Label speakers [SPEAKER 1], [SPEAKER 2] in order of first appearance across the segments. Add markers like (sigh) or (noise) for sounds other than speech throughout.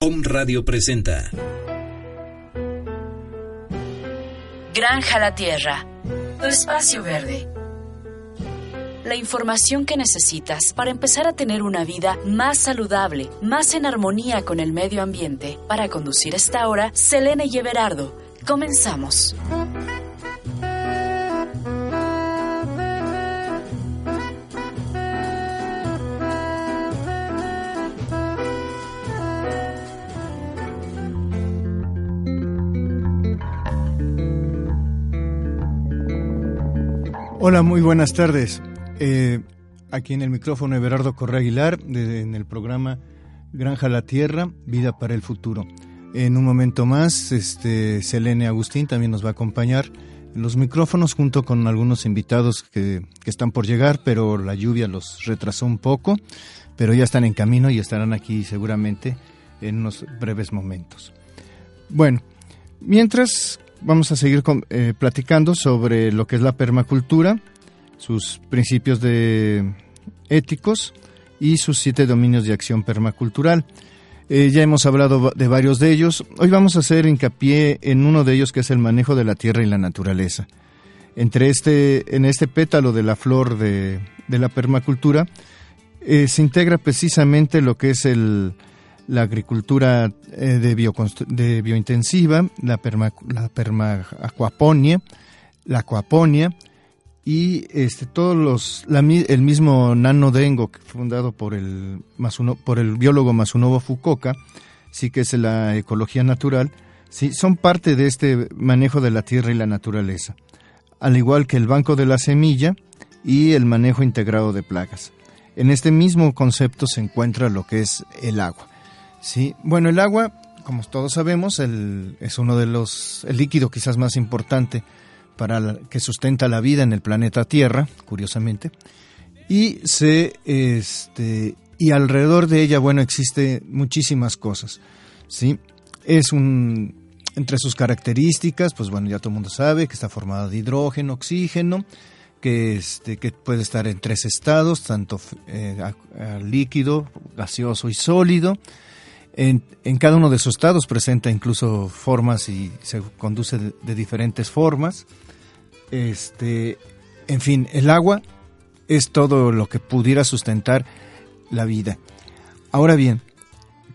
[SPEAKER 1] Home Radio presenta
[SPEAKER 2] Granja la Tierra, tu espacio verde. La información que necesitas para empezar a tener una vida más saludable, más en armonía con el medio ambiente. Para conducir esta hora, Selene y. Comenzamos.
[SPEAKER 3] Hola, muy buenas tardes. Eh, aquí en el micrófono Everardo Correa Aguilar, en el programa Granja la Tierra, Vida para el Futuro. En un momento más, este, Selene Agustín también nos va a acompañar en los micrófonos junto con algunos invitados que, que están por llegar, pero la lluvia los retrasó un poco, pero ya están en camino y estarán aquí seguramente en unos breves momentos. Bueno, mientras vamos a seguir eh, platicando sobre lo que es la permacultura, sus principios de éticos y sus siete dominios de acción permacultural. Eh, ya hemos hablado de varios de ellos. Hoy vamos a hacer hincapié en uno de ellos que es el manejo de la tierra y la naturaleza. Entre este, en este pétalo de la flor de, la permacultura eh, se integra precisamente lo que es el, la agricultura eh, de, de, biointensiva, la, perma, la permacuaponia, la acuaponia y este, todos los, el mismo nanodengo fundado por el, por el biólogo Masunobu Fukuoka, sí que es la ecología natural, sí, son parte de este manejo de la tierra y la naturaleza, al igual que el banco de la semilla y el manejo integrado de plagas. En este mismo concepto se encuentra lo que es el agua. Sí, bueno, el agua, como todos sabemos, es uno de los, el líquido quizás más importante para que sustenta la vida en el planeta Tierra, curiosamente, y se, este, y alrededor de ella, bueno, existe muchísimas cosas, sí, es un, entre sus características, pues bueno, ya todo el mundo sabe que está formada de hidrógeno, oxígeno, que, este, que puede estar en tres estados, tanto eh, líquido, gaseoso y sólido, en, cada uno de sus estados presenta incluso formas y se conduce de, diferentes formas. Este, en fin, el agua es todo lo que pudiera sustentar la vida. Ahora bien,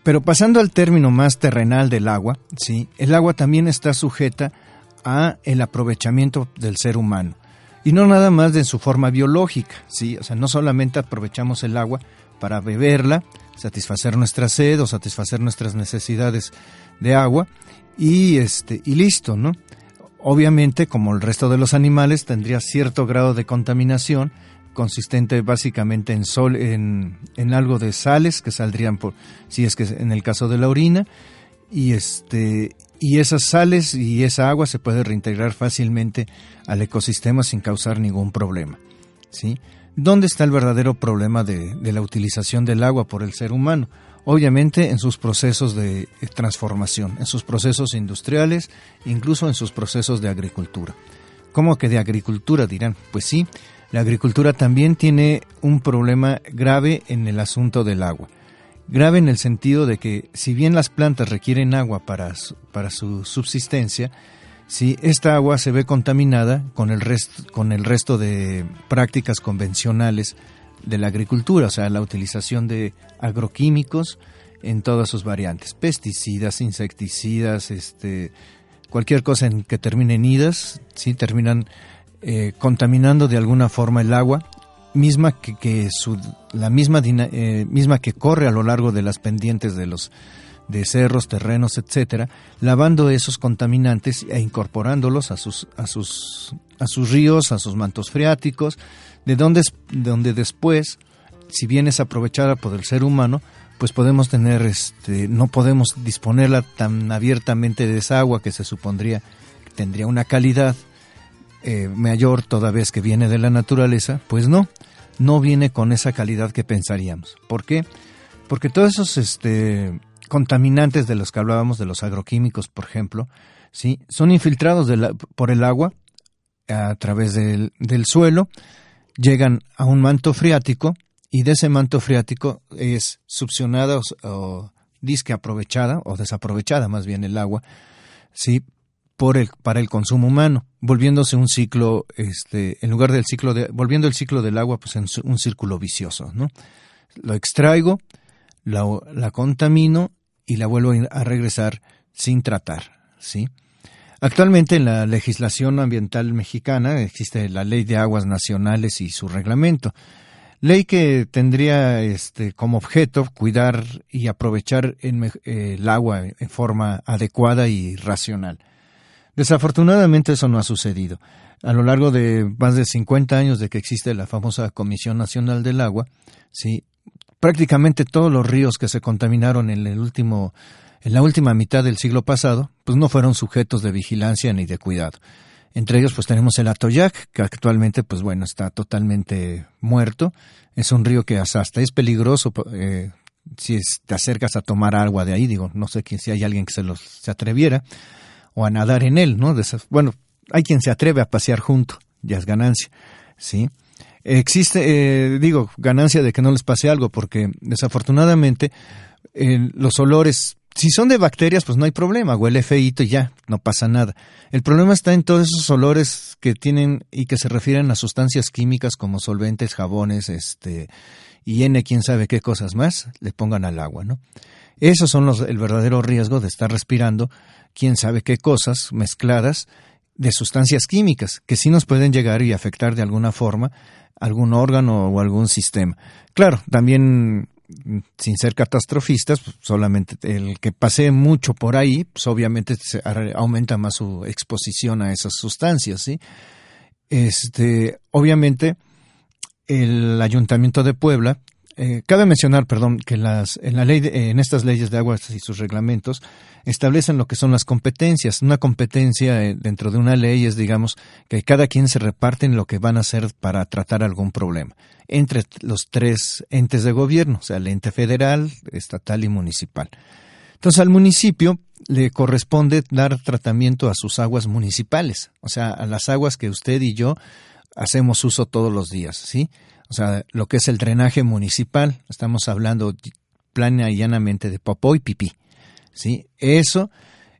[SPEAKER 3] pero pasando al término más terrenal del agua, sí, el agua también está sujeta a el aprovechamiento del ser humano y no nada más de su forma biológica, sí, o sea, no solamente aprovechamos el agua para beberla, satisfacer nuestra sed o satisfacer nuestras necesidades de agua y este y listo, ¿no? Obviamente, como el resto de los animales, tendría cierto grado de contaminación consistente básicamente en sol en, en algo de sales que saldrían por si es que en el caso de la orina y este y esas sales y esa agua se puede reintegrar fácilmente al ecosistema sin causar ningún problema, ¿sí? ¿Dónde está el verdadero problema de, la utilización del agua por el ser humano? Obviamente en sus procesos de transformación, en sus procesos industriales, incluso en sus procesos de agricultura. ¿Cómo que de agricultura dirán? Pues sí, la agricultura también tiene un problema grave en el asunto del agua. Grave en el sentido de que si bien las plantas requieren agua para para su subsistencia, si esta agua se ve contaminada con el, resto, con el resto de prácticas convencionales de la agricultura, o sea, la utilización de agroquímicos en todas sus variantes, pesticidas, insecticidas, este, cualquier cosa en que terminen idas, ¿sí? terminan eh, contaminando de alguna forma el agua, misma que, que su, la misma, eh, misma que corre a lo largo de las pendientes de los de cerros, terrenos, etcétera, lavando esos contaminantes e incorporándolos a sus, a sus, a sus ríos, a sus mantos freáticos, de donde, donde después, si bien es aprovechada por el ser humano, pues podemos tener, este, no podemos disponerla tan abiertamente de esa agua que se supondría que tendría una calidad eh, mayor toda vez que viene de la naturaleza, pues no, no viene con esa calidad que pensaríamos. ¿Por qué? Porque todos esos este, contaminantes de los que hablábamos, de los agroquímicos, por ejemplo, ¿sí? son infiltrados por el agua a través del, suelo, llegan a un manto freático y de ese manto freático es succionada o, disque aprovechada o desaprovechada más bien el agua, ¿sí? Por el, para el consumo humano, volviéndose un ciclo, este, en lugar del ciclo de, volviendo el ciclo del agua, pues en un círculo vicioso, ¿no? Lo extraigo, la, la contamino y la vuelvo a regresar sin tratar, ¿sí? Actualmente en la legislación ambiental mexicana existe la Ley de Aguas Nacionales y su reglamento, ley que tendría este, como objeto cuidar y aprovechar el agua en forma adecuada y racional. Desafortunadamente eso no ha sucedido. A lo largo de más de 50 años de que existe la famosa Comisión Nacional del Agua, sí, prácticamente todos los ríos que se contaminaron en el último en la última mitad del siglo pasado, pues no fueron sujetos de vigilancia ni de cuidado. Entre ellos, pues tenemos el Atoyac, que actualmente, pues bueno, está totalmente muerto. Es un río que hasta es peligroso eh, si te acercas a tomar agua de ahí. Digo, no sé si hay alguien que se, los, se atreviera o a nadar en él, ¿no? bueno, hay quien se atreve a pasear junto, ya es ganancia, ¿sí? Existe, eh, digo, ganancia de que no les pase algo, porque desafortunadamente los olores, si son de bacterias, pues no hay problema, huele feito y ya, no pasa nada. El problema está en todos esos olores que tienen y que se refieren a sustancias químicas como solventes, jabones, este, y N, quién sabe qué cosas más, le pongan al agua, ¿no? Esos son los, el verdadero riesgo de estar respirando quién sabe qué cosas mezcladas de sustancias químicas que sí nos pueden llegar y afectar de alguna forma algún órgano o algún sistema. Claro, también sin ser catastrofistas, pues, solamente el que pase mucho por ahí, pues obviamente se aumenta más su exposición a esas sustancias, ¿sí? Este, obviamente el Ayuntamiento de Puebla eh, cabe mencionar, perdón, que las, en la ley, en estas leyes de aguas y sus reglamentos establecen lo que son las competencias. Una competencia eh, dentro de una ley es, digamos, que cada quien se reparte en lo que van a hacer para tratar algún problema entre los tres entes de gobierno, o sea, el ente federal, estatal y municipal. Entonces, al municipio le corresponde dar tratamiento a sus aguas municipales, o sea, a las aguas que usted y yo hacemos uso todos los días, ¿sí? O sea, lo que es el drenaje municipal, estamos hablando plana y llanamente de popó y pipí, ¿sí? Eso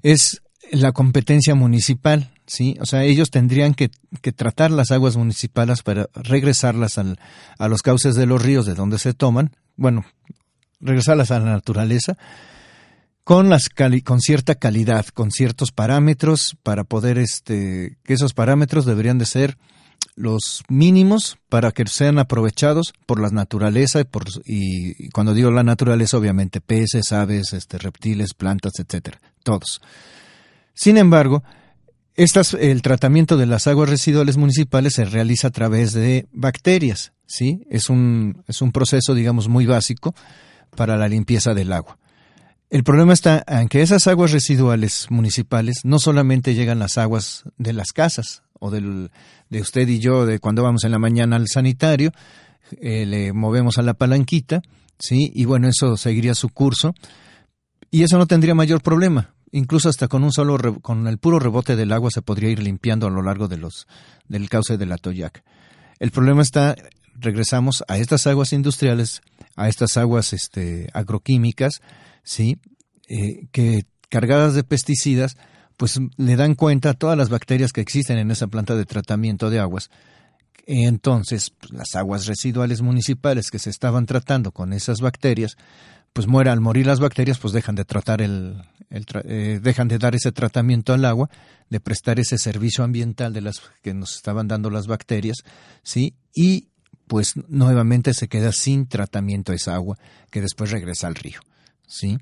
[SPEAKER 3] es la competencia municipal, ¿sí? O sea, ellos tendrían que, tratar las aguas municipales para regresarlas a los cauces de los ríos de donde se toman, bueno, regresarlas a la naturaleza, con las con cierta calidad, con ciertos parámetros para poder este que esos parámetros deberían de ser los mínimos para que sean aprovechados por la naturaleza y, por, y, cuando digo la naturaleza obviamente peces, aves, este, reptiles, plantas, etcétera, todos. Sin embargo, el tratamiento de las aguas residuales municipales se realiza a través de bacterias, ¿sí? Es un, es un proceso, digamos, muy básico para la limpieza del agua. El problema está en que esas aguas residuales municipales no solamente llegan las aguas de las casas, o del, de usted y yo, de cuando vamos en la mañana al sanitario, eh, le movemos a la palanquita, ¿sí? Y bueno, eso seguiría su curso. Y eso no tendría mayor problema. Incluso hasta con un solo, con el puro rebote del agua se podría ir limpiando a lo largo de los, del cauce de la Toyac. El problema está, regresamos a estas aguas industriales, a estas aguas este, agroquímicas, ¿sí? Eh, que cargadas de pesticidas, pues le dan cuenta todas las bacterias que existen en esa planta de tratamiento de aguas. Entonces, pues, las aguas residuales municipales que se estaban tratando con esas bacterias, pues muere al morir las bacterias, pues dejan de tratar el, eh, dejan de dar ese tratamiento al agua, de prestar ese servicio ambiental de las que nos estaban dando las bacterias, sí, y pues nuevamente se queda sin tratamiento esa agua que después regresa al río, sí.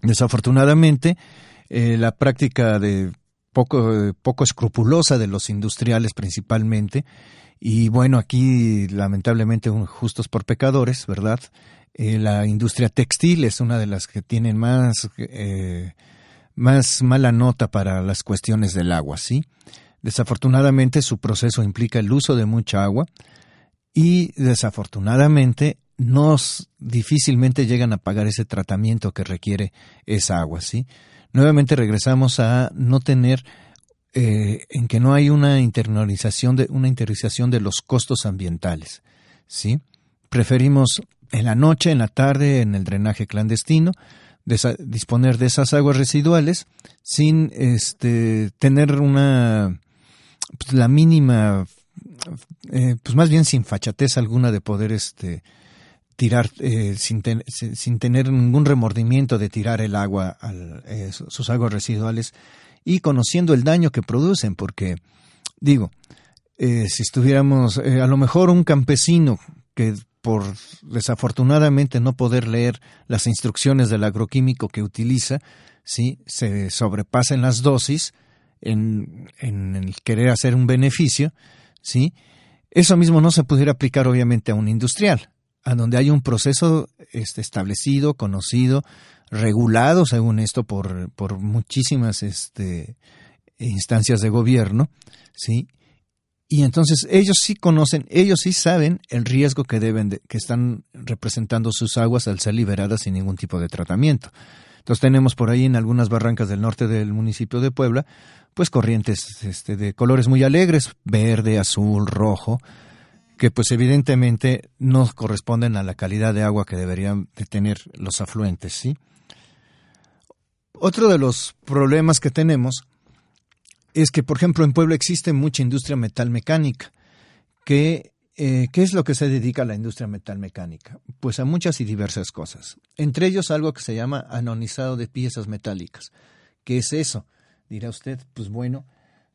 [SPEAKER 3] Desafortunadamente, eh, la práctica de poco, escrupulosa de los industriales principalmente. Y bueno, aquí lamentablemente justos por pecadores, ¿verdad? Eh, la industria textil es una de las que tienen más, eh, más mala nota para las cuestiones del agua, ¿sí? Desafortunadamente su proceso implica el uso de mucha agua y desafortunadamente nos difícilmente llegan a pagar ese tratamiento que requiere esa agua, ¿sí? Nuevamente regresamos a no tener eh, en que no hay una internalización de una interiorización de los costos ambientales, ¿sí? Preferimos en la noche, en la tarde, en el drenaje clandestino, disponer de esas aguas residuales sin este, tener una pues, la mínima eh, pues más bien sin fachatez alguna de poder este tirar eh, sin, sin, tener ningún remordimiento de tirar el agua al, eh, sus aguas residuales y conociendo el daño que producen porque digo si estuviéramos a lo mejor un campesino que por desafortunadamente no poder leer las instrucciones del agroquímico que utiliza, ¿sí? se sobrepasan las dosis en, en el querer hacer un beneficio, ¿sí? eso mismo no se pudiera aplicar obviamente a un industrial, a donde hay un proceso este, establecido, conocido, regulado, según esto, por, por muchísimas este, instancias de gobierno, ¿sí? Y entonces ellos sí conocen, ellos sí saben el riesgo que deben de, que están representando sus aguas al ser liberadas sin ningún tipo de tratamiento. Entonces tenemos por ahí en algunas barrancas del norte del municipio de Puebla, pues corrientes este, de colores muy alegres, verde, azul, rojo, que pues evidentemente no corresponden a la calidad de agua que deberían de tener los afluentes, ¿sí? Otro de los problemas que tenemos es que, por ejemplo, en Puebla existe mucha industria metalmecánica. Que, eh, ¿Qué es lo que se dedica a la industria metalmecánica? Pues a muchas y diversas cosas. Entre ellos algo que se llama anonizado de piezas metálicas. ¿Qué es eso? Dirá usted, pues bueno,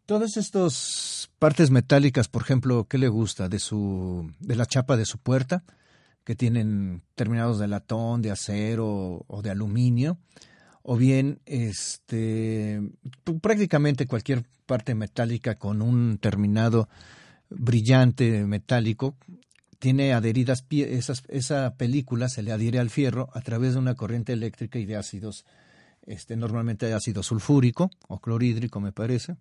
[SPEAKER 3] todas estas partes metálicas, por ejemplo, ¿qué le gusta? De, su, de la chapa de su puerta, que tienen terminados de latón, de acero o de aluminio o bien este prácticamente cualquier parte metálica con un terminado brillante metálico tiene adheridas esas, esa película se le adhiere al fierro a través de una corriente eléctrica y de ácidos este normalmente ácido sulfúrico o clorhídrico me parece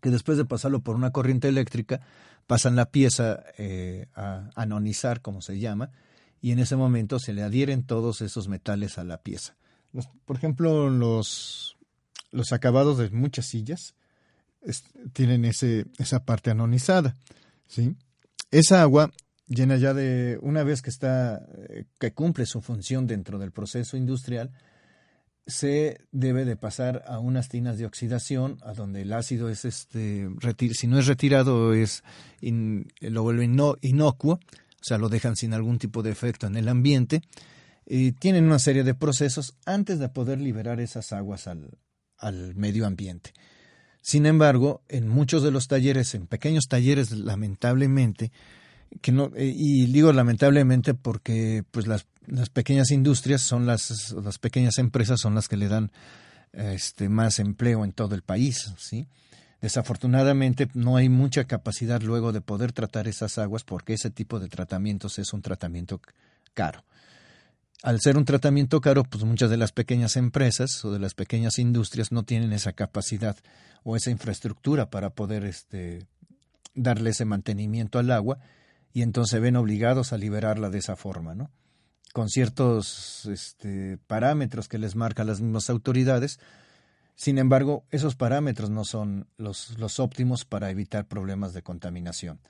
[SPEAKER 3] que después de pasarlo por una corriente eléctrica pasan la pieza eh, a anonizar como se llama y en ese momento se le adhieren todos esos metales a la pieza por ejemplo, los, los acabados de muchas sillas tienen ese, esa parte anonizada. ¿sí? Esa agua llena ya de, una vez que está, eh, que cumple su función dentro del proceso industrial, se debe de pasar a unas tinas de oxidación, a donde el ácido es este, si no es retirado, es lo vuelve inocuo, o sea, lo dejan sin algún tipo de efecto en el ambiente, tienen una serie de procesos antes de poder liberar esas aguas al, al medio ambiente. Sin embargo, en muchos de los talleres, en pequeños talleres, lamentablemente, que no, eh, y digo lamentablemente porque pues las, las pequeñas industrias son las, las pequeñas empresas son las que le dan este, más empleo en todo el país, ¿sí? Desafortunadamente no hay mucha capacidad luego de poder tratar esas aguas porque ese tipo de tratamientos es un tratamiento caro al ser un tratamiento caro, pues muchas de las pequeñas empresas o de las pequeñas industrias no tienen esa capacidad o esa infraestructura para poder este, darle ese mantenimiento al agua y entonces se ven obligados a liberarla de esa forma, ¿no? Con ciertos este, parámetros que les marcan las mismas autoridades. Sin embargo, esos parámetros no son los, óptimos para evitar problemas de contaminación.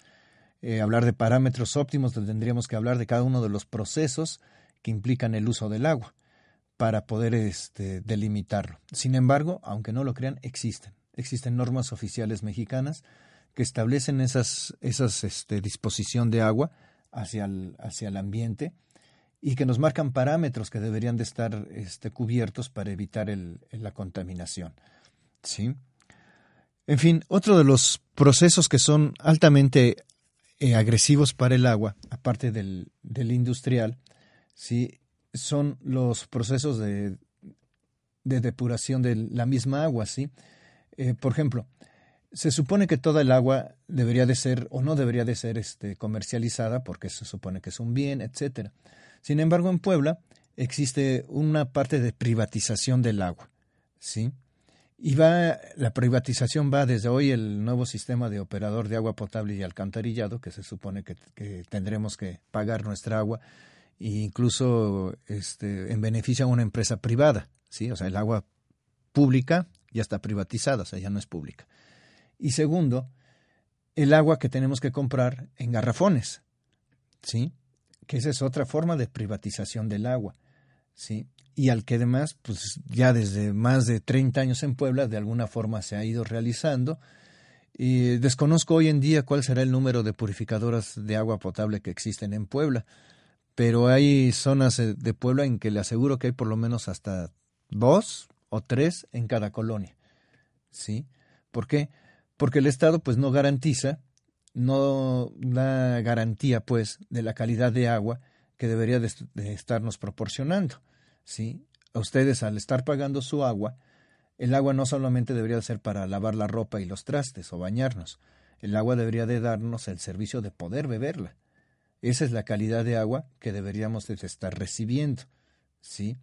[SPEAKER 3] Eh, hablar de parámetros óptimos, tendríamos que hablar de cada uno de los procesos que implican el uso del agua para poder este, delimitarlo. Sin embargo, aunque no lo crean, existen. Existen normas oficiales mexicanas que establecen esas, esas este, disposición de agua hacia hacia el ambiente y que nos marcan parámetros que deberían de estar este, cubiertos para evitar la contaminación. ¿Sí? En fin, otro de los procesos que son altamente eh, agresivos para el agua, aparte del, industrial, ¿sí? son los procesos de, de depuración de la misma agua. ¿sí? Eh, por ejemplo, se supone que toda el agua debería de ser o no debería de ser este, comercializada porque se supone que es un bien, etcétera. Sin embargo, en Puebla existe una parte de privatización del agua, ¿sí? Y va, la privatización va desde hoy el nuevo sistema de operador de agua potable y alcantarillado, que se supone que, tendremos que pagar nuestra agua, e incluso este, en beneficio a una empresa privada, ¿sí? O sea, el agua pública ya está privatizada, o sea, ya no es pública. Y segundo, el agua que tenemos que comprar en garrafones, ¿sí? Que esa es otra forma de privatización del agua, ¿sí? Y al que además, pues ya desde más de 30 años en Puebla, de alguna forma se ha ido realizando. Y desconozco hoy en día cuál será el número de purificadoras de agua potable que existen en Puebla, pero hay zonas de Puebla en que le aseguro que hay por lo menos hasta dos o tres en cada colonia. ¿Sí? ¿Por qué? porque el Estado pues no garantiza, no da garantía pues de la calidad de agua que debería de, estarnos proporcionando. ¿sí? A ustedes al estar pagando su agua, el agua no solamente debería ser para lavar la ropa y los trastes o bañarnos, el agua debería de darnos el servicio de poder beberla. Esa es la calidad de agua que deberíamos de estar recibiendo. ¿sí?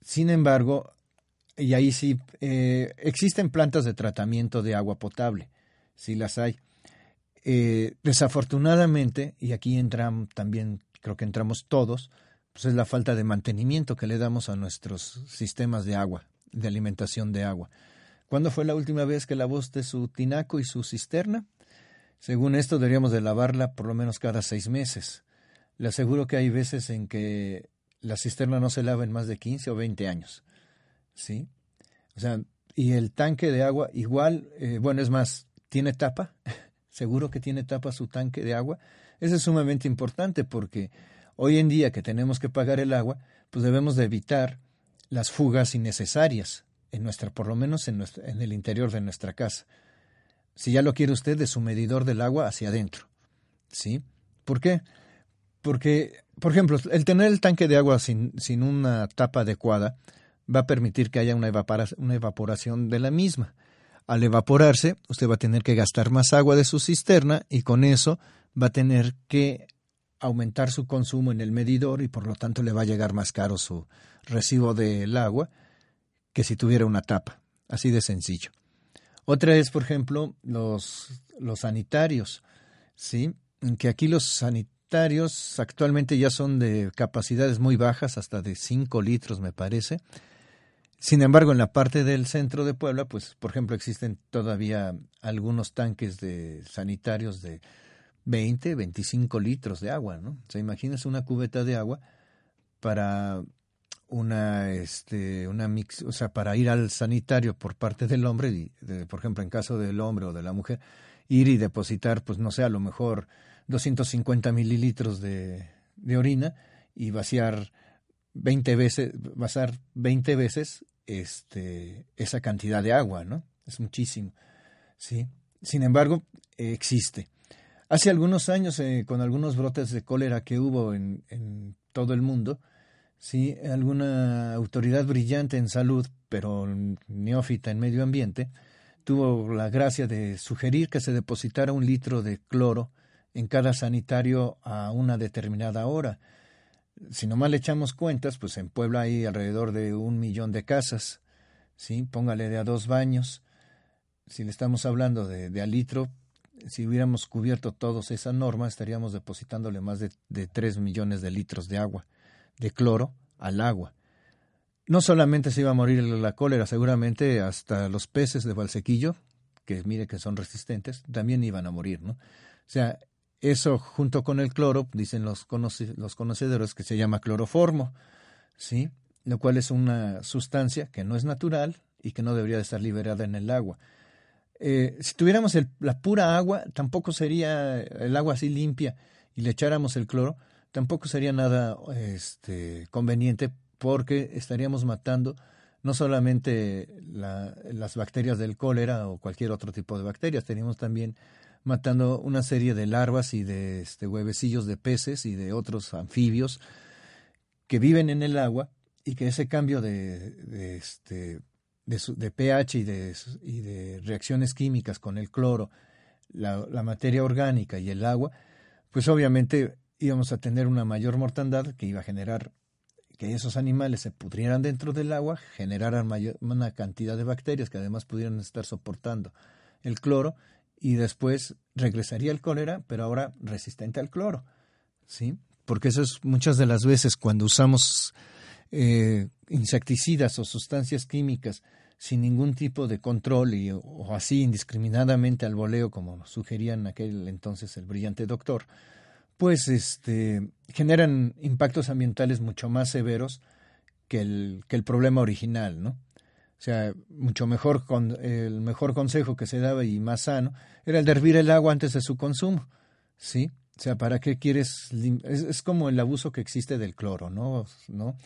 [SPEAKER 3] Sin embargo, y ahí sí, eh, existen plantas de tratamiento de agua potable, sí las hay. Eh, desafortunadamente, y aquí entran también, creo que entramos todos, pues es la falta de mantenimiento que le damos a nuestros sistemas de agua, de alimentación de agua. ¿Cuándo fue la última vez que lavaste su tinaco y su cisterna? Según esto, deberíamos de lavarla por lo menos cada seis meses. Le aseguro que hay veces en que la cisterna no se lava en más de 15 o 20 años. ¿sí? O sea, y el tanque de agua igual, eh, bueno, es más, tiene tapa, seguro que tiene tapa su tanque de agua. Eso es sumamente importante porque hoy en día que tenemos que pagar el agua, pues debemos de evitar las fugas innecesarias en nuestra, por lo menos en, en el interior de nuestra casa. Si ya lo quiere usted, de su medidor del agua hacia adentro. ¿Sí? ¿Por qué? Porque, por ejemplo, el tener el tanque de agua sin, sin una tapa adecuada, va a permitir que haya una, una evaporación de la misma. Al evaporarse, usted va a tener que gastar más agua de su cisterna y con eso va a tener que aumentar su consumo en el medidor y por lo tanto le va a llegar más caro su recibo del agua que si tuviera una tapa. Así de sencillo. Otra es, por ejemplo, los, los sanitarios, ¿sí? Que aquí los sanitarios actualmente ya son de capacidades muy bajas, hasta de 5 litros me parece, sin embargo, en la parte del centro de Puebla, pues, por ejemplo, existen todavía algunos tanques de sanitarios de 20, 25 litros de agua, ¿no? O sea, imagínese una cubeta de agua para una, este, una mix, o sea, para ir al sanitario por parte del hombre, por ejemplo, en caso del hombre o de la mujer, ir y depositar, pues, no sé, a lo mejor 250 mililitros de, de orina y vaciar 20 veces, vaciar 20 veces este, esa cantidad de agua, ¿no? Es muchísimo, ¿sí? Sin embargo, existe. Hace algunos años, eh, con algunos brotes de cólera que hubo en, en todo el mundo, ¿sí? alguna autoridad brillante en salud, pero neófita en medio ambiente, tuvo la gracia de sugerir que se depositara un litro de cloro en cada sanitario a una determinada hora si nomás le echamos cuentas, pues en Puebla hay alrededor de un millón de casas, ¿sí? Póngale de a dos baños. Si le estamos hablando de, de litro, si hubiéramos cubierto todas esas normas, estaríamos depositándole más de, de tres millones de litros de agua, de cloro, al agua. No solamente se iba a morir la cólera, seguramente hasta los peces de Valsequillo, que mire que son resistentes, también iban a morir, ¿no? O sea, eso junto con el cloro, dicen los, los conocedores, que se llama cloroformo, ¿sí? Lo cual es una sustancia que no es natural y que no debería de estar liberada en el agua. Eh, si tuviéramos la pura agua, tampoco sería el agua así limpia y le echáramos el cloro, tampoco sería nada este, conveniente porque estaríamos matando no solamente las bacterias del cólera o cualquier otro tipo de bacterias, teníamos también matando una serie de larvas y de este, huevecillos de peces y de otros anfibios que viven en el agua y que ese cambio de, de, este, de, pH y de, reacciones químicas con el cloro, la, la, materia orgánica y el agua, pues obviamente íbamos a tener una mayor mortandad que iba a generar que esos animales se pudrieran dentro del agua, generaran mayor, una cantidad de bacterias que además pudieran estar soportando el cloro y después regresaría el cólera, pero ahora resistente al cloro, ¿sí? Porque eso es muchas de las veces cuando usamos eh, insecticidas o sustancias químicas sin ningún tipo de control y, o así indiscriminadamente al voleo, como sugería en aquel entonces el brillante doctor, pues este, generan impactos ambientales mucho más severos que el, que el problema original, ¿no? O sea, mucho mejor con, el mejor consejo que se daba y más sano era el de hervir el agua antes de su consumo, ¿sí? O sea, ¿para qué quieres? Es, es como el abuso que existe del cloro, ¿no? ¿no?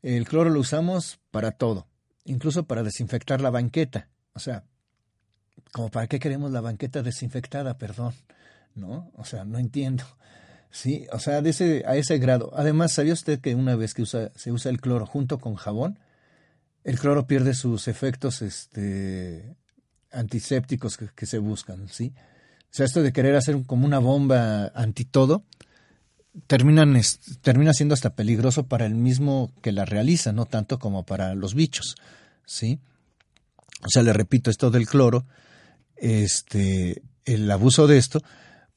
[SPEAKER 3] El cloro lo usamos para todo, incluso para desinfectar la banqueta. O sea, como para qué queremos la banqueta desinfectada, perdón, ¿no? O sea, no entiendo. Sí, o sea, de ese, a ese grado. Además, ¿sabía usted que una vez que se usa el cloro junto con jabón, el cloro pierde sus efectos este, antisépticos que, se buscan, ¿sí? O sea, esto de querer hacer como una bomba anti todo, terminan, termina siendo hasta peligroso para el mismo que la realiza, no tanto como para los bichos, ¿sí? O sea, le repito, esto del cloro, este, el abuso de esto,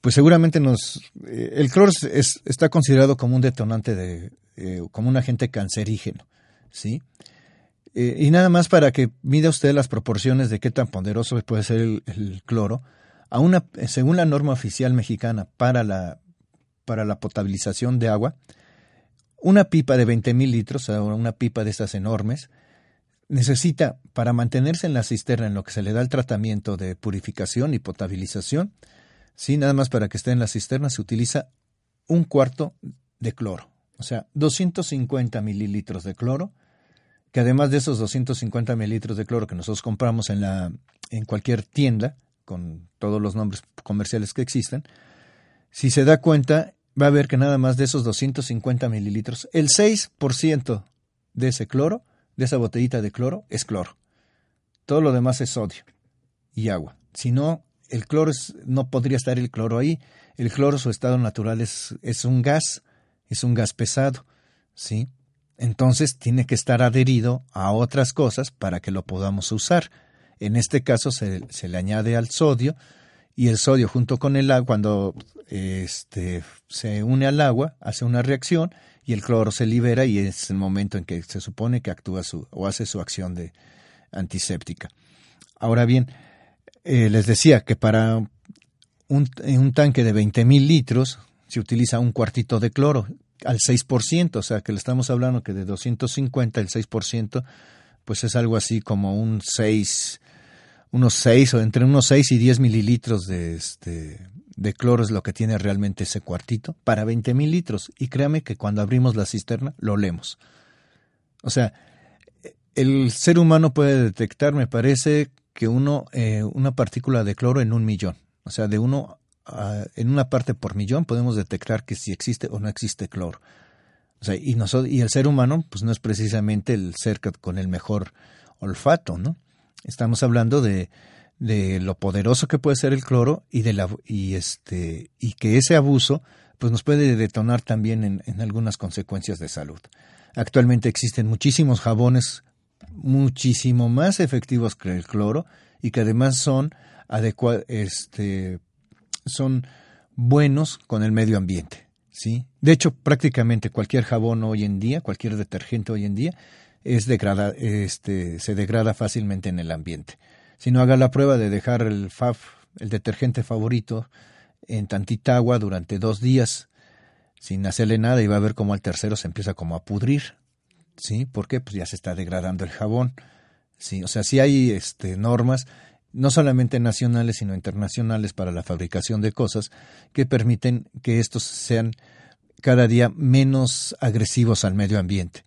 [SPEAKER 3] pues seguramente nos... Eh, el cloro es, está considerado como un detonante de... Eh, como un agente cancerígeno, ¿sí? Eh, y nada más para que mida usted las proporciones de qué tan poderoso puede ser el, cloro, a una, según la norma oficial mexicana para la, para la potabilización de agua, una pipa de 20.000 litros, o una pipa de estas enormes, necesita, para mantenerse en la cisterna en lo que se le da el tratamiento de purificación y potabilización, sí, nada más para que esté en la cisterna, se utiliza un cuarto de cloro, o sea, 250 mililitros de cloro que además de esos 250 mililitros de cloro que nosotros compramos en, la, en cualquier tienda, con todos los nombres comerciales que existen, si se da cuenta, va a ver que nada más de esos 250 mililitros, el 6% de ese cloro, de esa botellita de cloro, es cloro. Todo lo demás es sodio y agua. Si no, el cloro no podría estar el cloro ahí. El cloro, su estado natural es, es un gas, es un gas pesado, ¿sí? Entonces tiene que estar adherido a otras cosas para que lo podamos usar. En este caso se, le añade al sodio y el sodio junto con el agua, cuando este, se une al agua, hace una reacción y el cloro se libera y es el momento en que se supone que actúa su, o hace su acción de antiséptica. Ahora bien, eh, les decía que para un, tanque de 20.000 litros se utiliza un cuartito de cloro al 6%, o sea que le estamos hablando que de 250 el 6%, pues es algo así como un 6, unos 6 o entre unos 6 y 10 mililitros de, este, de cloro es lo que tiene realmente ese cuartito para 20 mil litros. Y créame que cuando abrimos la cisterna lo leemos. O sea, el ser humano puede detectar, me parece, que uno, eh, una partícula de cloro en un millón. O sea, de uno en una parte por millón podemos detectar que si existe o no existe cloro. O sea, y, nosotros, y el ser humano, pues no es precisamente el ser con el mejor olfato, ¿no? Estamos hablando de, de lo poderoso que puede ser el cloro y de la y este y que ese abuso pues nos puede detonar también en, en algunas consecuencias de salud. Actualmente existen muchísimos jabones muchísimo más efectivos que el cloro y que además son adecuados este son buenos con el medio ambiente. ¿sí? De hecho, prácticamente cualquier jabón hoy en día, cualquier detergente hoy en día, es degrada, este, se degrada fácilmente en el ambiente. Si no haga la prueba de dejar el FAF, el detergente favorito, en tantita agua durante dos días sin hacerle nada y va a ver cómo al tercero se empieza como a pudrir. ¿Sí? ¿Por qué? Pues ya se está degradando el jabón. ¿Sí? O sea, si hay este, normas no solamente nacionales, sino internacionales para la fabricación de cosas que permiten que estos sean cada día menos agresivos al medio ambiente.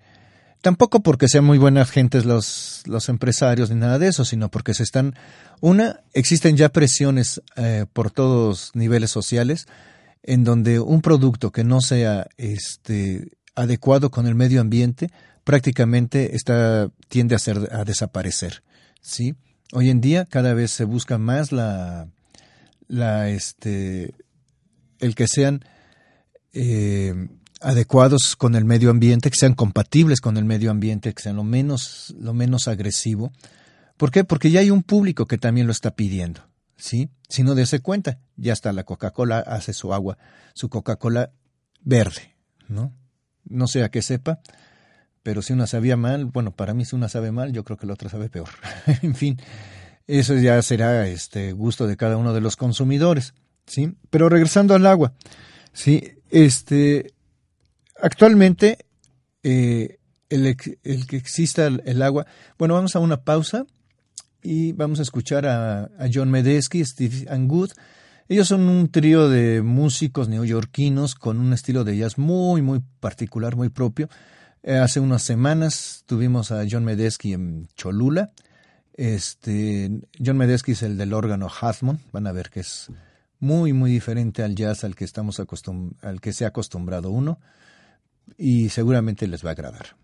[SPEAKER 3] Tampoco porque sean muy buenas gentes los, los empresarios ni nada de eso, sino porque se están... Una, existen ya presiones eh, por todos niveles sociales en donde un producto que no sea este, adecuado con el medio ambiente prácticamente está, tiende a, ser, a desaparecer. ¿sí? Hoy en día cada vez se busca más la, la este, el que sean eh, adecuados con el medio ambiente, que sean compatibles con el medio ambiente, que sean lo menos, lo menos agresivo. ¿Por qué? Porque ya hay un público que también lo está pidiendo. ¿sí? Si no dése cuenta, ya está la Coca-Cola, hace su agua, su Coca-Cola verde, ¿no? No sé a qué sepa, pero si una sabía mal, bueno, para mí si una sabe mal, yo creo que la otra sabe peor. (laughs) en fin, eso ya será este gusto de cada uno de los consumidores, ¿sí? Pero regresando al agua, sí, este, actualmente eh, el, que exista el agua, bueno, vamos a una pausa y vamos a escuchar a, John Medesky, Steve Good. Ellos son un trío de músicos neoyorquinos con un estilo de jazz muy, muy particular, muy propio. Eh, hace unas semanas tuvimos a John Medesky en Cholula. Este, John Medesky es el del órgano Hathmon. Van a ver que es muy, muy diferente al jazz al que, estamos al que se ha acostumbrado uno. Y seguramente les va a agradar.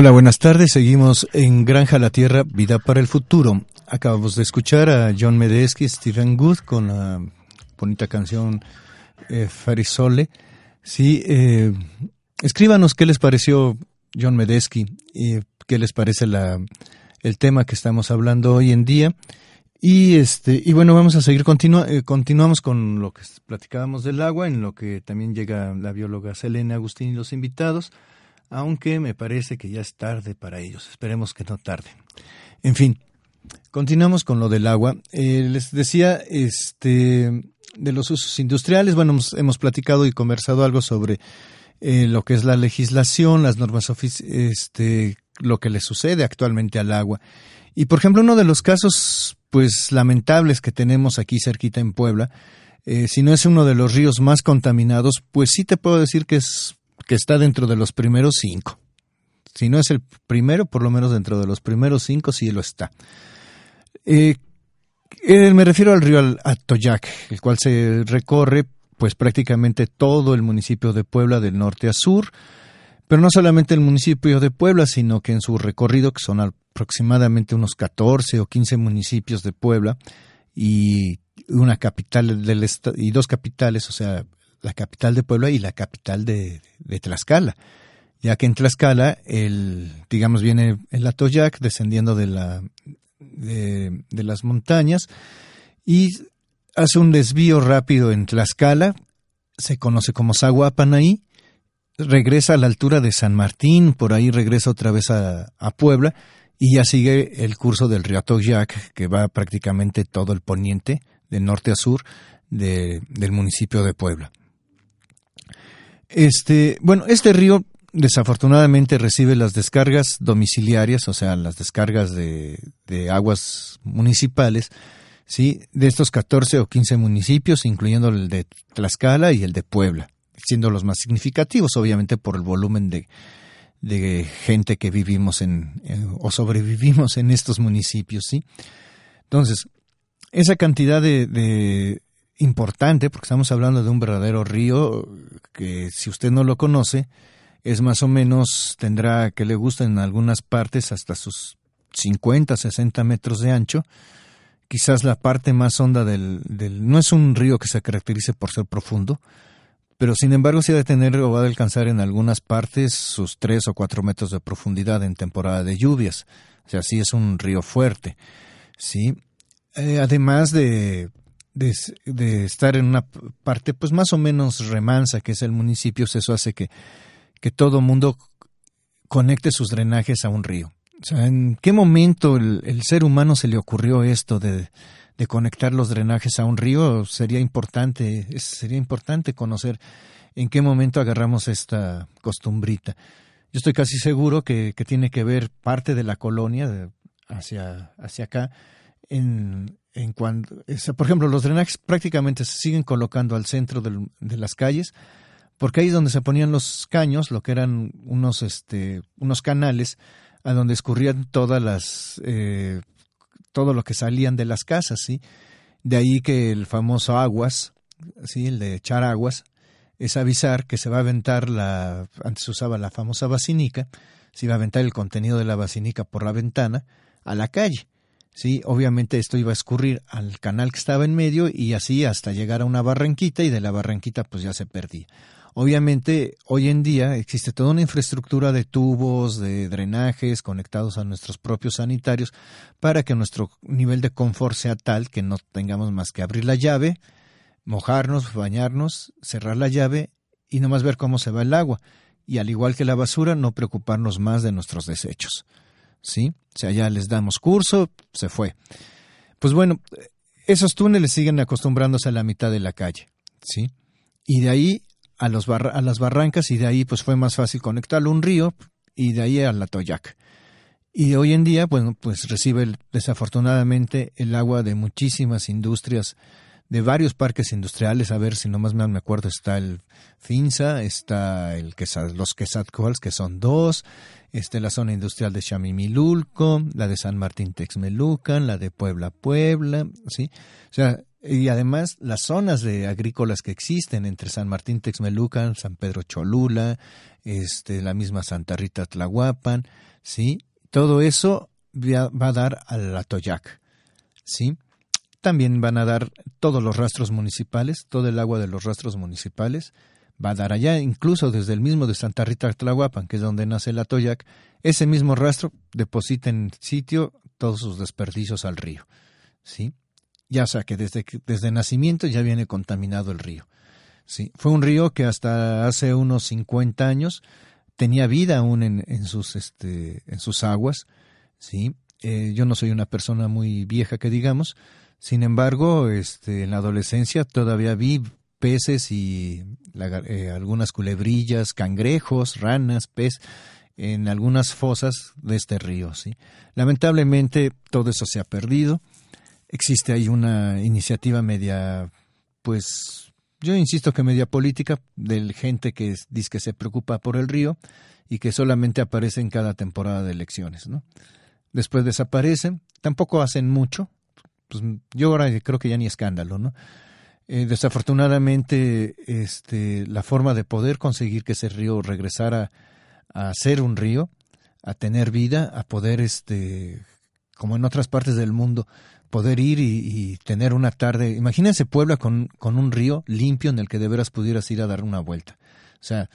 [SPEAKER 3] Hola, buenas tardes. Seguimos en Granja La Tierra, Vida para el Futuro. Acabamos de escuchar a John Medesky Stephen Good con la bonita canción eh, Farisole. Sí, eh, escríbanos qué les pareció John Medesky y qué les parece la, el tema que estamos hablando hoy en día. Y este y bueno, vamos a seguir eh, continuamos con lo que platicábamos del agua, en lo que también llega la bióloga Selena Agustín y los invitados aunque me parece que ya es tarde para ellos. Esperemos que no tarde. En fin, continuamos con lo del agua. Eh, les decía, este, de los usos industriales, bueno, hemos, platicado y conversado algo sobre eh, lo que es la legislación, las normas este, lo que le sucede actualmente al agua. Y por ejemplo, uno de los casos, pues, lamentables que tenemos aquí cerquita en Puebla, eh, si no es uno de los ríos más contaminados, pues sí te puedo decir que es que está dentro de los primeros cinco. Si no es el primero, por lo menos dentro de los primeros cinco sí lo está. Eh, eh, me refiero al río Atoyac, el cual se recorre pues prácticamente todo el municipio de Puebla del norte a sur, pero no solamente el municipio de Puebla, sino que en su recorrido, que son aproximadamente unos 14 o 15 municipios de Puebla y una capital del y dos capitales, o sea, la capital de Puebla y la capital de, Tlaxcala, ya que en Tlaxcala, el, digamos, viene el Atoyac descendiendo de, la, de, las montañas y hace un desvío rápido en Tlaxcala, se conoce como Zaguapanaí, regresa a la altura de San Martín, por ahí regresa otra vez a, a Puebla y ya sigue el curso del río Atoyac, que va prácticamente todo el poniente, de norte a sur, de, del municipio de Puebla. Este, bueno, este río desafortunadamente recibe las descargas domiciliarias, o sea, las descargas de, aguas municipales, ¿sí? de estos 14 o 15 municipios, incluyendo el de Tlaxcala y el de Puebla, siendo los más significativos, obviamente, por el volumen de, de gente que vivimos en, o sobrevivimos en estos municipios. ¿sí? Entonces, esa cantidad de, importante, porque estamos hablando de un verdadero río que si usted no lo conoce, es más o menos, tendrá que le gusta en algunas partes hasta sus 50, 60 metros de ancho. Quizás la parte más honda del, no es un río que se caracterice por ser profundo, pero sin embargo sí ha de tener o va a alcanzar en algunas partes sus 3 o 4 metros de profundidad en temporada de lluvias. O sea, sí es un río fuerte. Sí. Eh, además de de, estar en una parte pues más o menos remansa que es el municipio, eso hace que, que todo mundo conecte sus drenajes a un río. O sea, ¿en qué momento el, ser humano se le ocurrió esto de, de, conectar los drenajes a un río? Sería importante, sería importante conocer en qué momento agarramos esta costumbrita. Yo estoy casi seguro que, que tiene que ver parte de la colonia hacia, hacia acá en, en por ejemplo, los drenajes prácticamente se siguen colocando al centro de las calles, porque ahí es donde se ponían los caños, lo que eran unos, este, unos canales a donde escurrían todas las, eh, todo lo que salían de las casas, sí. De ahí que el famoso aguas, sí, el de echar aguas, es avisar que se va a aventar la, antes se usaba la famosa vacinica, se iba a aventar el contenido de la vacinica por la ventana a la calle Sí, obviamente esto iba a escurrir al canal que estaba en medio y así hasta llegar a una barranquita y de la barranquita pues ya se perdía. Obviamente hoy en día existe toda una infraestructura de tubos, de drenajes conectados a nuestros propios sanitarios para que nuestro nivel de confort sea tal que no tengamos más que abrir la llave, mojarnos, bañarnos, cerrar la llave y nomás ver cómo se va el agua. Y al igual que la basura, no preocuparnos más de nuestros desechos. ¿Sí? O sea, ya les damos curso, se fue. Pues bueno, esos túneles siguen acostumbrándose a la mitad de la calle, ¿sí? Y de ahí a, los a las barrancas y de ahí pues fue más fácil conectarlo a un río y de ahí a la Toyac. Y hoy en día, bueno, pues recibe desafortunadamente el agua de muchísimas industrias, de varios parques industriales. A ver si nomás me acuerdo, está el FINSA, está el los Quesatcoals, que son dos, este, la zona industrial de Chamimilulco, la de San Martín Texmelucan, la de Puebla Puebla, ¿sí? O sea, Y además las zonas de agrícolas que existen entre San Martín Texmelucan, San Pedro Cholula, este, la misma Santa Rita Tlahuapan, ¿sí? Todo eso va a dar al Atoyac, ¿sí? También van a dar todos los rastros municipales, todo el agua de los rastros municipales, va a dar allá, incluso desde el mismo de Santa Rita Tlahuapan, que es donde nace el Atoyac, ese mismo rastro deposita en sitio todos sus desperdicios al río, ¿sí? Ya sea que desde, desde nacimiento ya viene contaminado el río. Sí, fue un río que hasta hace unos 50 años tenía vida aún en, en sus, este, en sus aguas, ¿sí? Eh, yo no soy una persona muy vieja que digamos, sin embargo, este, en la adolescencia todavía vi peces y eh, algunas culebrillas, cangrejos, ranas, pez en algunas fosas de este río. Lamentablemente todo eso se ha perdido. Existe ahí una iniciativa media, pues yo insisto que media política, de gente que dice que se preocupa por el río y que solamente aparece en cada temporada de elecciones. ¿no? Después desaparecen, tampoco hacen mucho, pues yo ahora creo que ya ni escándalo, ¿no? Eh, desafortunadamente, este, la forma de poder conseguir que ese río regresara a ser un río, a tener vida, a poder, este, como en otras partes del mundo, poder ir y, tener una tarde. Imagínense Puebla con, con, un río limpio en el que de veras pudieras ir a dar una vuelta. O sea,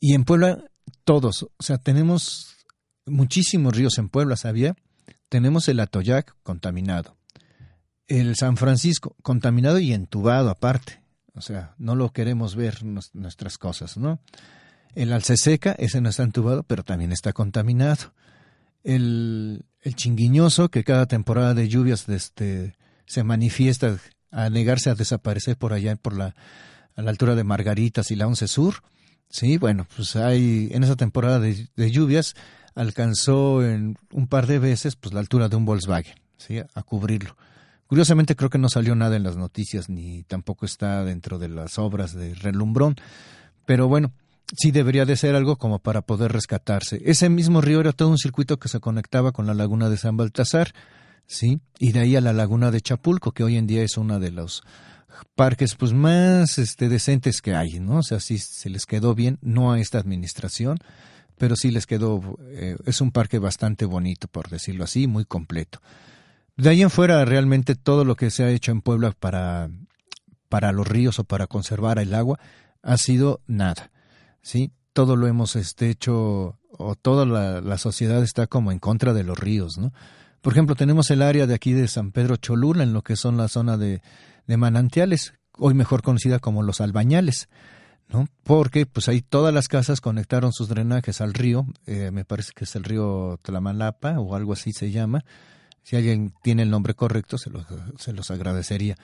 [SPEAKER 3] y en Puebla todos, o sea, tenemos muchísimos ríos en Puebla, ¿sabía? Tenemos el Atoyac contaminado, el San Francisco, contaminado y entubado aparte. O sea, no lo queremos ver nuestras cosas, ¿no? El Alceseca, ese no está entubado, pero también está contaminado. El, el Chinguiñoso, que cada temporada de lluvias este, se manifiesta a negarse a desaparecer por allá, por la, a la altura de Margaritas y la Once Sur. Sí, bueno, pues hay, en esa temporada de, de lluvias alcanzó en un par de veces pues la altura de un Volkswagen, ¿sí? a cubrirlo. Curiosamente creo que no salió nada en las noticias ni tampoco está dentro de las obras de Relumbrón, pero bueno, sí debería de ser algo como para poder rescatarse. Ese mismo río era todo un circuito que se conectaba con la laguna de San Baltasar, ¿sí? Y de ahí a la laguna de Chapulco, que hoy en día es uno de los parques pues más este decentes que hay, ¿no? O sea, sí se les quedó bien, no a esta administración, pero sí les quedó, eh, es un parque bastante bonito, por decirlo así, muy completo. De ahí en fuera, realmente todo lo que se ha hecho en Puebla para, para los ríos o para conservar el agua ha sido nada. ¿sí? Todo lo hemos este, hecho, o toda la, sociedad está como en contra de los ríos, ¿no? Por ejemplo, tenemos el área de aquí de San Pedro Cholula, en lo que son la zona de, de manantiales, hoy mejor conocida como los albañales, ¿no? Porque pues ahí todas las casas conectaron sus drenajes al río, eh, me parece que es el río Tlamalapa o algo así se llama, si alguien tiene el nombre correcto, se los, se los agradecería.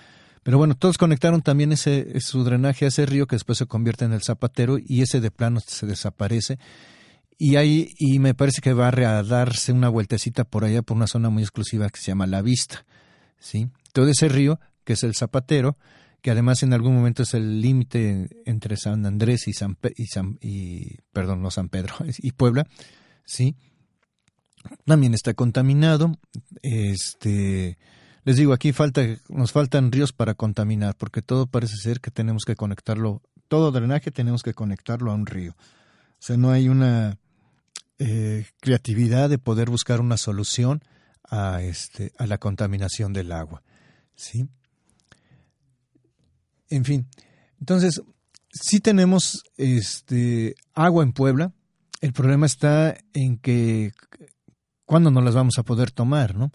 [SPEAKER 3] Pero bueno, todos conectaron también ese, su drenaje a ese río que después se convierte en el zapatero y ese de plano se desaparece. Y ahí, y me parece que va a darse una vueltecita por allá por una zona muy exclusiva que se llama La Vista. ¿sí? Todo ese río, que es el zapatero, que además en algún momento es el límite entre San Andrés y San, y San y perdón, no San Pedro (laughs) y Puebla, sí, también está contaminado. Este, les digo, aquí falta, nos faltan ríos para contaminar, porque todo parece ser que tenemos que conectarlo, todo drenaje tenemos que conectarlo a un río. O sea, no hay una eh, creatividad de poder buscar una solución a, este, a la contaminación del agua. ¿sí? En fin, entonces, si tenemos este, agua en Puebla, el problema está en que ¿cuándo no las vamos a poder tomar? ¿no?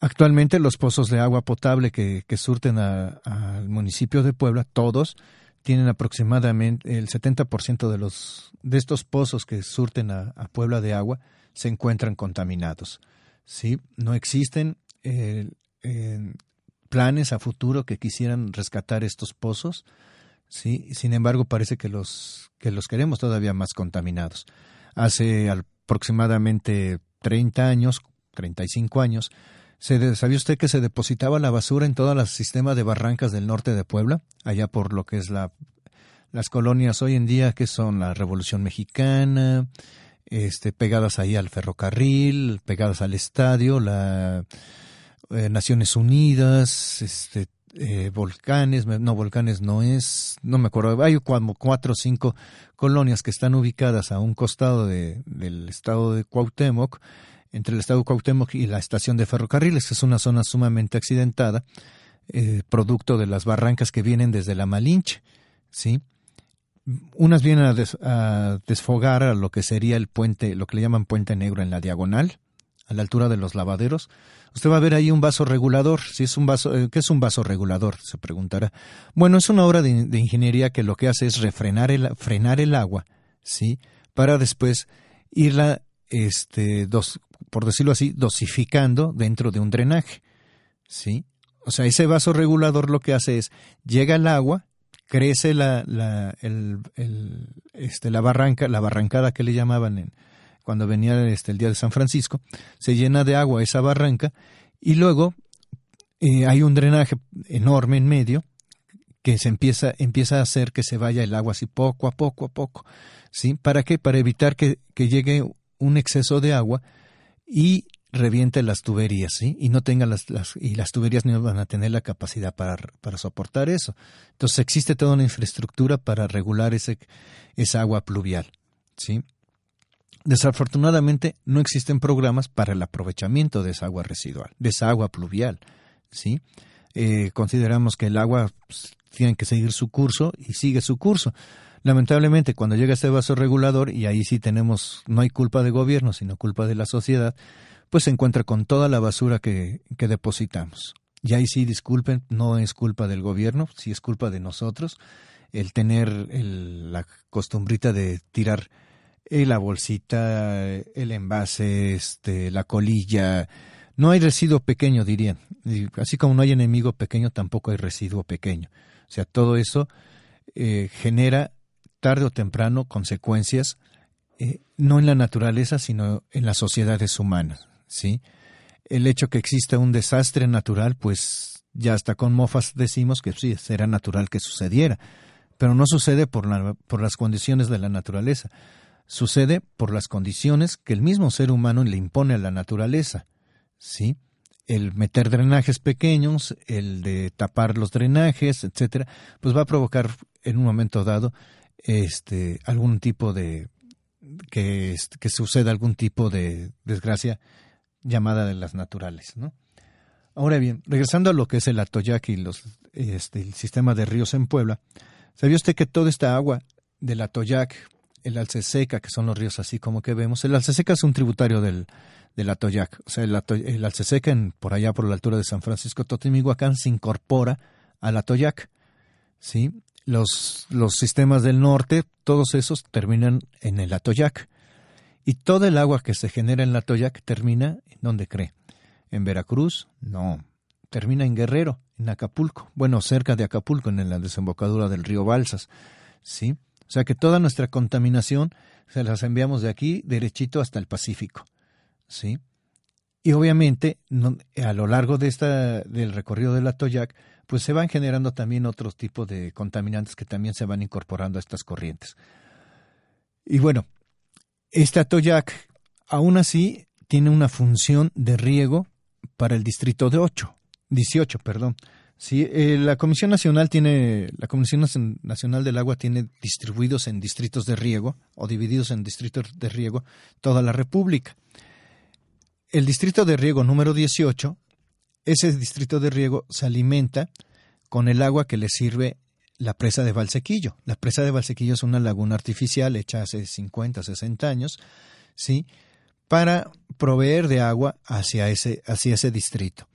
[SPEAKER 3] Actualmente los pozos de agua potable que, surten al municipio de Puebla, todos, tienen aproximadamente el 70% de, los, de estos pozos que surten a, Puebla de agua se encuentran contaminados. ¿sí? No existen eh, planes a futuro que quisieran rescatar estos pozos. ¿sí? Sin embargo, parece que los, que los queremos todavía más contaminados. Hace aproximadamente 30 años, 35 años, ¿se, ¿sabía usted que se depositaba la basura en todo el sistema de barrancas del norte de Puebla? Allá por lo que es la, las colonias hoy en día, que son la Revolución Mexicana, este, pegadas ahí al ferrocarril, pegadas al estadio, la eh, Naciones Unidas, este, eh, volcanes, no volcanes no es, no me acuerdo, hay como cuatro o cinco colonias que están ubicadas a un costado de, del estado de Cuauhtémoc, entre el estado de Cuauhtémoc y la estación de ferrocarriles, que es una zona sumamente accidentada, eh, producto de las barrancas que vienen desde la Malinche, ¿sí? Unas vienen a, a, desfogar a lo que sería el puente, lo que le llaman puente negro en la diagonal, a la altura de los lavaderos. Usted va a ver ahí un vaso regulador. Si es un vaso, eh, ¿qué es un vaso regulador? Se preguntará. Bueno, es una obra de, ingeniería que lo que hace es refrenar el, frenar el agua, sí, para después irla, este, dos, por decirlo así, dosificando dentro de un drenaje, sí. O sea, ese vaso regulador lo que hace es llega el agua, crece la, la, el, el, este, la barranca, la barrancada que le llamaban en, cuando venía este, el día de San Francisco, se llena de agua esa barranca y luego eh, hay un drenaje enorme en medio que se empieza, empieza a hacer que se vaya el agua así poco a poco a poco. ¿Sí? ¿Para qué? Para evitar que, que llegue un exceso de agua y reviente las tuberías, ¿sí? Y no tenga las, las, y las tuberías no van a tener la capacidad para, para soportar eso. Entonces existe toda una infraestructura para regular ese, esa agua pluvial, ¿sí? Desafortunadamente no existen programas para el aprovechamiento de esa agua residual, de esa agua pluvial. ¿sí? Eh, consideramos que el agua pues, tiene que seguir su curso y sigue su curso. Lamentablemente, cuando llega este vaso regulador, y ahí sí tenemos, no hay culpa de gobierno, sino culpa de la sociedad, pues se encuentra con toda la basura que, que depositamos. Y ahí sí, disculpen, no es culpa del gobierno, sí es culpa de nosotros, el tener la costumbrita de tirar la bolsita, el envase, este, la colilla. No hay residuo pequeño, dirían. Así como no hay enemigo pequeño, tampoco hay residuo pequeño. O sea, todo eso eh, genera tarde o temprano consecuencias, eh, no en la naturaleza, sino en las sociedades humanas. ¿sí? El hecho que exista un desastre natural, pues ya hasta con mofas decimos que sí, será natural que sucediera, pero no sucede por, por las condiciones de la naturaleza sucede por las condiciones que el mismo ser humano le impone a la naturaleza. ¿Sí? El meter drenajes pequeños, el de tapar los drenajes, etcétera, pues va a provocar en un momento dado este algún tipo de que, suceda algún tipo de desgracia llamada de las naturales, ¿no? Ahora bien, regresando a lo que es el Atoyac y los, este, el sistema de ríos en Puebla, ¿sabía usted que toda esta agua del Atoyac el Alceseca, que son los ríos así como que vemos. El Alceseca es un tributario del, del Atoyac. O sea, el, el Alceseca, en, por allá por la altura de San Francisco Totimihuacán, se incorpora al Atoyac. ¿sí? Los, los sistemas del norte, todos esos terminan en el Atoyac. Y todo el agua que se genera en el Atoyac termina, ¿en dónde cree? ¿En Veracruz? No. Termina en Guerrero, en Acapulco. Bueno, cerca de Acapulco, en la desembocadura del río Balsas. ¿Sí? O sea que toda nuestra contaminación se las enviamos de aquí derechito hasta el Pacífico. ¿Sí? Y obviamente a lo largo de esta, del recorrido del Atoyac, pues se van generando también otros tipos de contaminantes que también se van incorporando a estas corrientes. Y bueno, este Atoyac aún así tiene una función de riego para el distrito de 8, 18, perdón. Sí, eh, la Comisión Nacional tiene, la Comisión Nacional del Agua tiene distribuidos en distritos de riego o divididos en distritos de riego toda la República. El distrito de riego número 18, ese distrito de riego se alimenta con el agua que le sirve la presa de Valsequillo. La presa de Valsequillo es una laguna artificial hecha hace 50, 60 años, ¿sí? Para proveer de agua hacia ese, hacia ese distrito.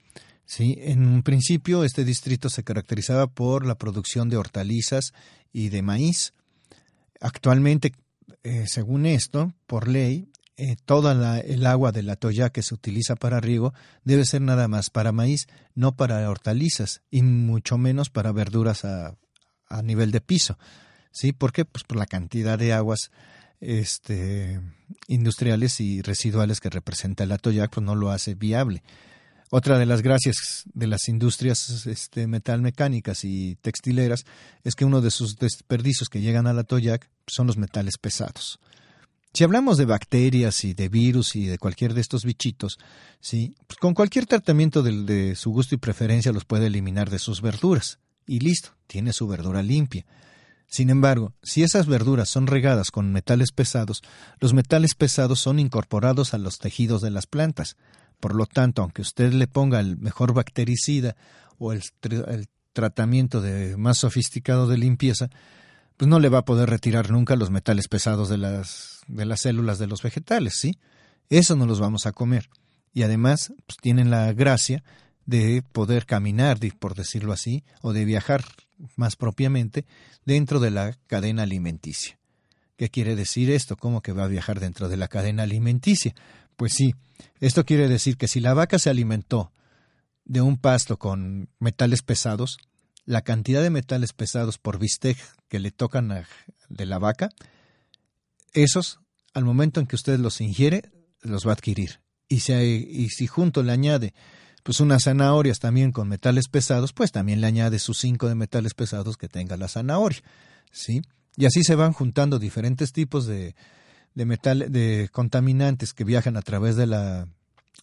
[SPEAKER 3] Sí, en un principio este distrito se caracterizaba por la producción de hortalizas y de maíz. Actualmente, eh, según esto, por ley, eh, toda el agua del atoya que se utiliza para riego debe ser nada más para maíz, no para hortalizas y mucho menos para verduras a, a nivel de piso. ¿Sí? ¿Por qué? Pues por la cantidad de aguas este, industriales y residuales que representa el atoyac, pues no lo hace viable. Otra de las gracias de las industrias este, metalmecánicas y textileras es que uno de sus desperdicios que llegan a la Toyac son los metales pesados. Si hablamos de bacterias y de virus y de cualquier de estos bichitos, ¿sí? Pues con cualquier tratamiento de, de su gusto y preferencia los puede eliminar de sus verduras. Y listo, tiene su verdura limpia. Sin embargo, si esas verduras son regadas con metales pesados, los metales pesados son incorporados a los tejidos de las plantas. Por lo tanto, aunque usted le ponga el mejor bactericida o el, tratamiento de más sofisticado de limpieza, pues no le va a poder retirar nunca los metales pesados de las, de las células de los vegetales, ¿sí? Eso no los vamos a comer. Y además, pues tienen la gracia de poder caminar, por decirlo así, o de viajar más propiamente dentro de la cadena alimenticia. ¿Qué quiere decir esto? ¿Cómo que va a viajar dentro de la cadena alimenticia? Pues sí, esto quiere decir que si la vaca se alimentó de un pasto con metales pesados, la cantidad de metales pesados por bistec que le tocan de la vaca, esos, al momento en que usted los ingiere, los va a adquirir. Y si, y si junto le añade pues unas zanahorias también con metales pesados, pues también le añade sus cinco de metales pesados que tenga la zanahoria, ¿sí? Y así se van juntando diferentes tipos de, de, metal, de contaminantes que viajan a través de la,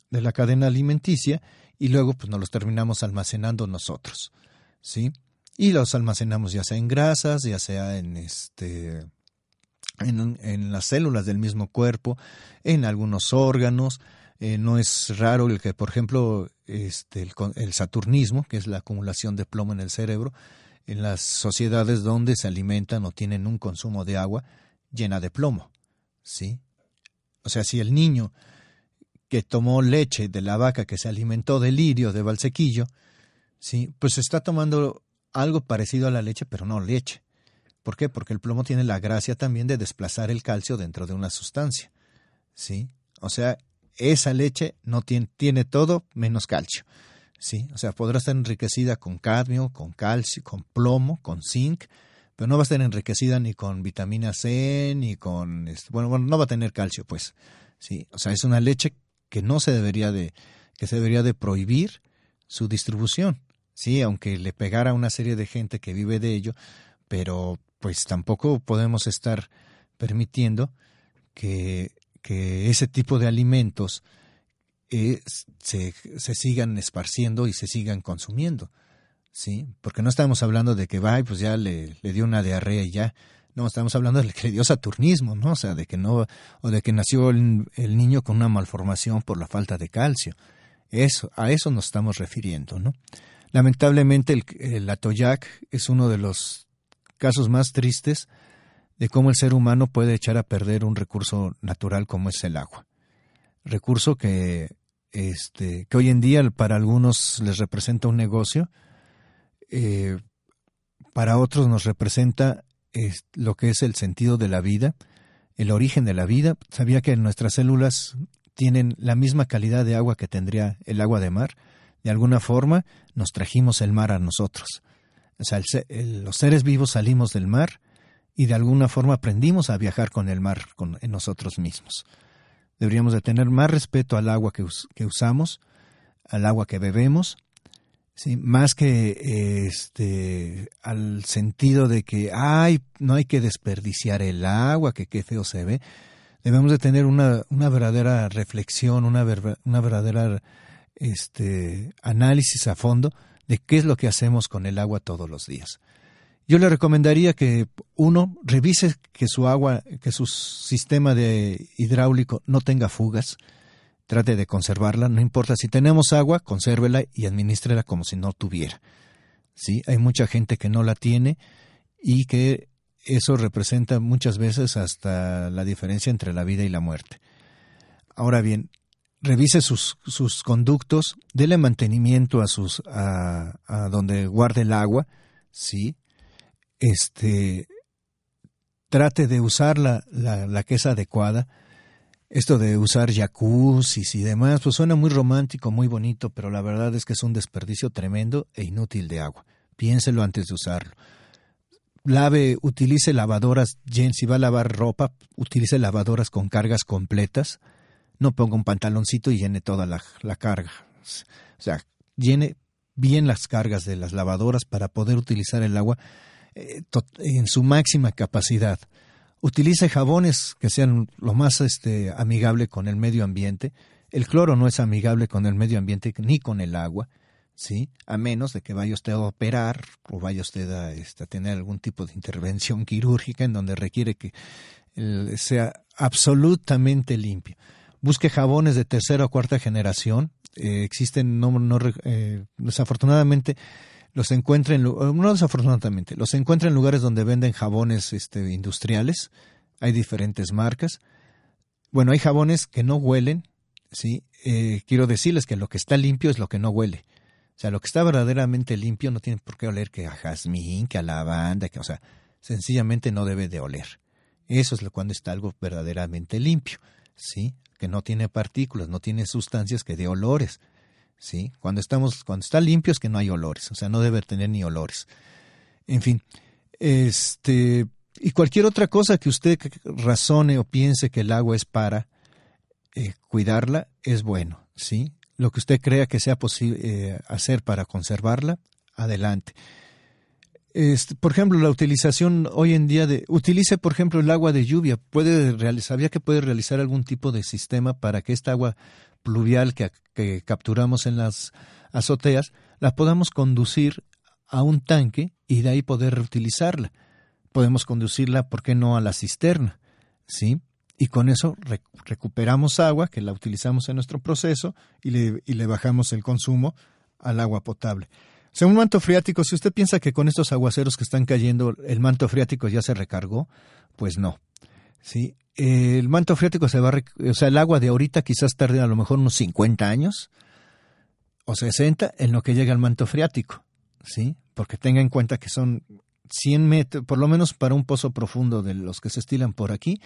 [SPEAKER 3] de la cadena alimenticia y luego pues nos los terminamos almacenando nosotros, ¿sí? Y los almacenamos ya sea en grasas, ya sea en este en, en las células del mismo cuerpo, en algunos órganos, eh, no es raro el que, por ejemplo, este, el, el, saturnismo, que es la acumulación de plomo en el cerebro, en las sociedades donde se alimentan o tienen un consumo de agua llena de plomo. ¿Sí? O sea, si el niño que tomó leche de la vaca que se alimentó de lirio, de valsequillo, ¿sí? pues está tomando algo parecido a la leche, pero no leche. ¿Por qué? Porque el plomo tiene la gracia también de desplazar el calcio dentro de una sustancia. ¿sí? O sea, esa leche no tiene, tiene todo menos calcio. ¿sí? O sea, podrá estar enriquecida con cadmio, con calcio, con plomo, con zinc, pero no va a estar enriquecida ni con vitamina C, ni con... Este, bueno, bueno, no va a tener calcio, pues. ¿sí? O sea, es una leche que no se debería de... que se debería de prohibir su distribución. Sí, aunque le pegara a una serie de gente que vive de ello, pero pues tampoco podemos estar permitiendo que que ese tipo de alimentos eh, se, se, sigan esparciendo y se sigan consumiendo. ¿Sí? Porque no estamos hablando de que va pues ya le, le, dio una diarrea y ya. No, estamos hablando de que le dio saturnismo, ¿no? O sea, de que no, o de que nació el, niño con una malformación por la falta de calcio. Eso, a eso nos estamos refiriendo, ¿no? Lamentablemente el, el es uno de los casos más tristes de cómo el ser humano puede echar a perder un recurso natural como es el agua. Recurso que, este, que hoy en día para algunos les representa un negocio, eh, para otros nos representa lo que es el sentido de la vida, el origen de la vida. Sabía que nuestras células tienen la misma calidad de agua que tendría el agua de mar. De alguna forma nos trajimos el mar a nosotros. O sea, los seres vivos salimos del mar y de alguna forma aprendimos a viajar con el mar con, en nosotros mismos. Deberíamos de tener más respeto al agua que usamos, al agua que bebemos, ¿sí? más que este, al sentido de que ay, no hay que desperdiciar el agua, que qué feo se ve. Debemos de tener una, una verdadera reflexión, una, una verdadera este, análisis a fondo de qué es lo que hacemos con el agua todos los días. Yo le recomendaría que uno revise que su agua, que su sistema de hidráulico no tenga fugas, trate de conservarla, no importa si tenemos agua, consérvela y administrela como si no tuviera. Sí, hay mucha gente que no la tiene y que eso representa muchas veces hasta la diferencia entre la vida y la muerte. Ahora bien, revise sus, sus conductos, dele mantenimiento a sus a, a donde guarde el agua, sí, este, trate de usar la, la, que es adecuada. Esto de usar jacuzzis y demás, pues suena muy romántico, muy bonito, pero la verdad es que es un desperdicio tremendo e inútil de agua. Piénselo antes de usarlo. Lave, utilice lavadoras, si va a lavar ropa, utilice lavadoras con cargas completas. No ponga un pantaloncito y llene toda la, la carga. O sea, llene bien las cargas de las lavadoras para poder utilizar el agua eh, en su máxima capacidad. Utilice jabones que sean lo más este, amigable con el medio ambiente. El cloro no es amigable con el medio ambiente ni con el agua, ¿sí? A menos de que vaya usted a operar o vaya usted a, este, tener algún tipo de intervención (laughs) quirúrgica en donde requiere que sea absolutamente limpio. Busque jabones de tercera o cuarta generación. Eh, existen, no, no eh, desafortunadamente, los encuentra en, no desafortunadamente, los encuentra en lugares donde venden jabones este, industriales. Hay diferentes marcas. Bueno, hay jabones que no huelen, ¿sí? Eh, quiero decirles que lo que está limpio es lo que no huele. O sea, lo que está verdaderamente limpio no tiene por qué oler que a jazmín, que a lavanda, que, o sea, sencillamente no debe de oler. Eso es lo cuando está algo verdaderamente limpio, ¿sí? Que no tiene partículas, no tiene sustancias que dé olores, ¿sí? Cuando estamos, cuando está limpio es que no hay olores, o sea, no debe tener ni olores. En fin, este, y cualquier otra cosa que usted razone o piense que el agua es para eh, cuidarla, es bueno, ¿sí? Lo que usted crea que sea posible eh, hacer para conservarla, adelante. Este, por ejemplo, la utilización hoy en día de utilice, por ejemplo, el agua de lluvia. Puede realizar, sabía que puede realizar algún tipo de sistema para que esta agua pluvial que, capturamos en las azoteas la podamos conducir a un tanque y de ahí poder reutilizarla. Podemos conducirla, ¿por qué no?, a la cisterna, ¿sí? Y con eso recuperamos agua que la utilizamos en nuestro proceso y le, y le bajamos el consumo al agua potable. Según un manto freático, si usted piensa que con estos aguaceros que están cayendo el manto freático ya se recargó, pues no. ¿sí? El manto freático se va, o sea, el agua de ahorita quizás tarde a lo mejor unos 50 años o 60 en lo que llega al manto freático, ¿sí? Porque tenga en cuenta que son 100 metros, por lo menos para un pozo profundo de los que se estilan por aquí,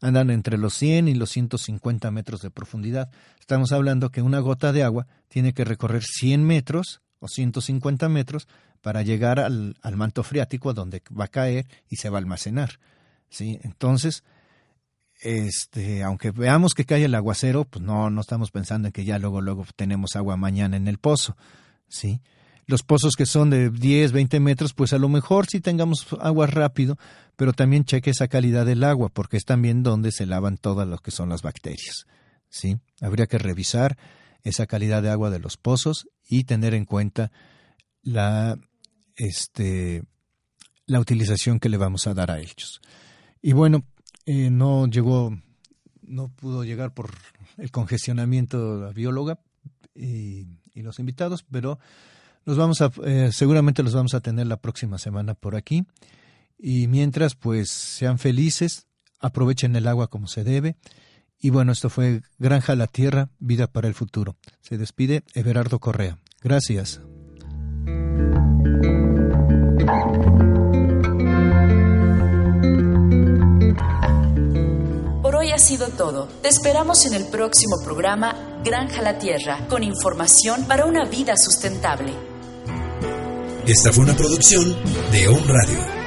[SPEAKER 3] andan entre los 100 y los 150 metros de profundidad. Estamos hablando que una gota de agua tiene que recorrer 100 metros o 150 metros para llegar al, manto freático donde va a caer y se va a almacenar. ¿sí? Entonces, este, aunque veamos que cae el aguacero, pues no, no estamos pensando en que ya luego, luego tenemos agua mañana en el pozo. ¿sí? Los pozos que son de 10, 20 metros, pues a lo mejor sí tengamos agua rápido, pero también cheque esa calidad del agua, porque es también donde se lavan todas lo que son las bacterias. ¿sí? Habría que revisar esa calidad de agua de los pozos y tener en cuenta la, este, la utilización que le vamos a dar a ellos. Y bueno, eh, no llegó, no pudo llegar por el congestionamiento de la bióloga y, los invitados, pero los vamos a, eh, seguramente los vamos a tener la próxima semana por aquí. Y mientras, pues sean felices, aprovechen el agua como se debe y bueno, esto fue Granja la Tierra, Vida para el Futuro. Se despide Everardo Correa. Gracias.
[SPEAKER 2] Ha sido todo. Te esperamos en el próximo programa Granja la Tierra, con información para una vida sustentable.
[SPEAKER 1] Esta fue una producción de On Radio.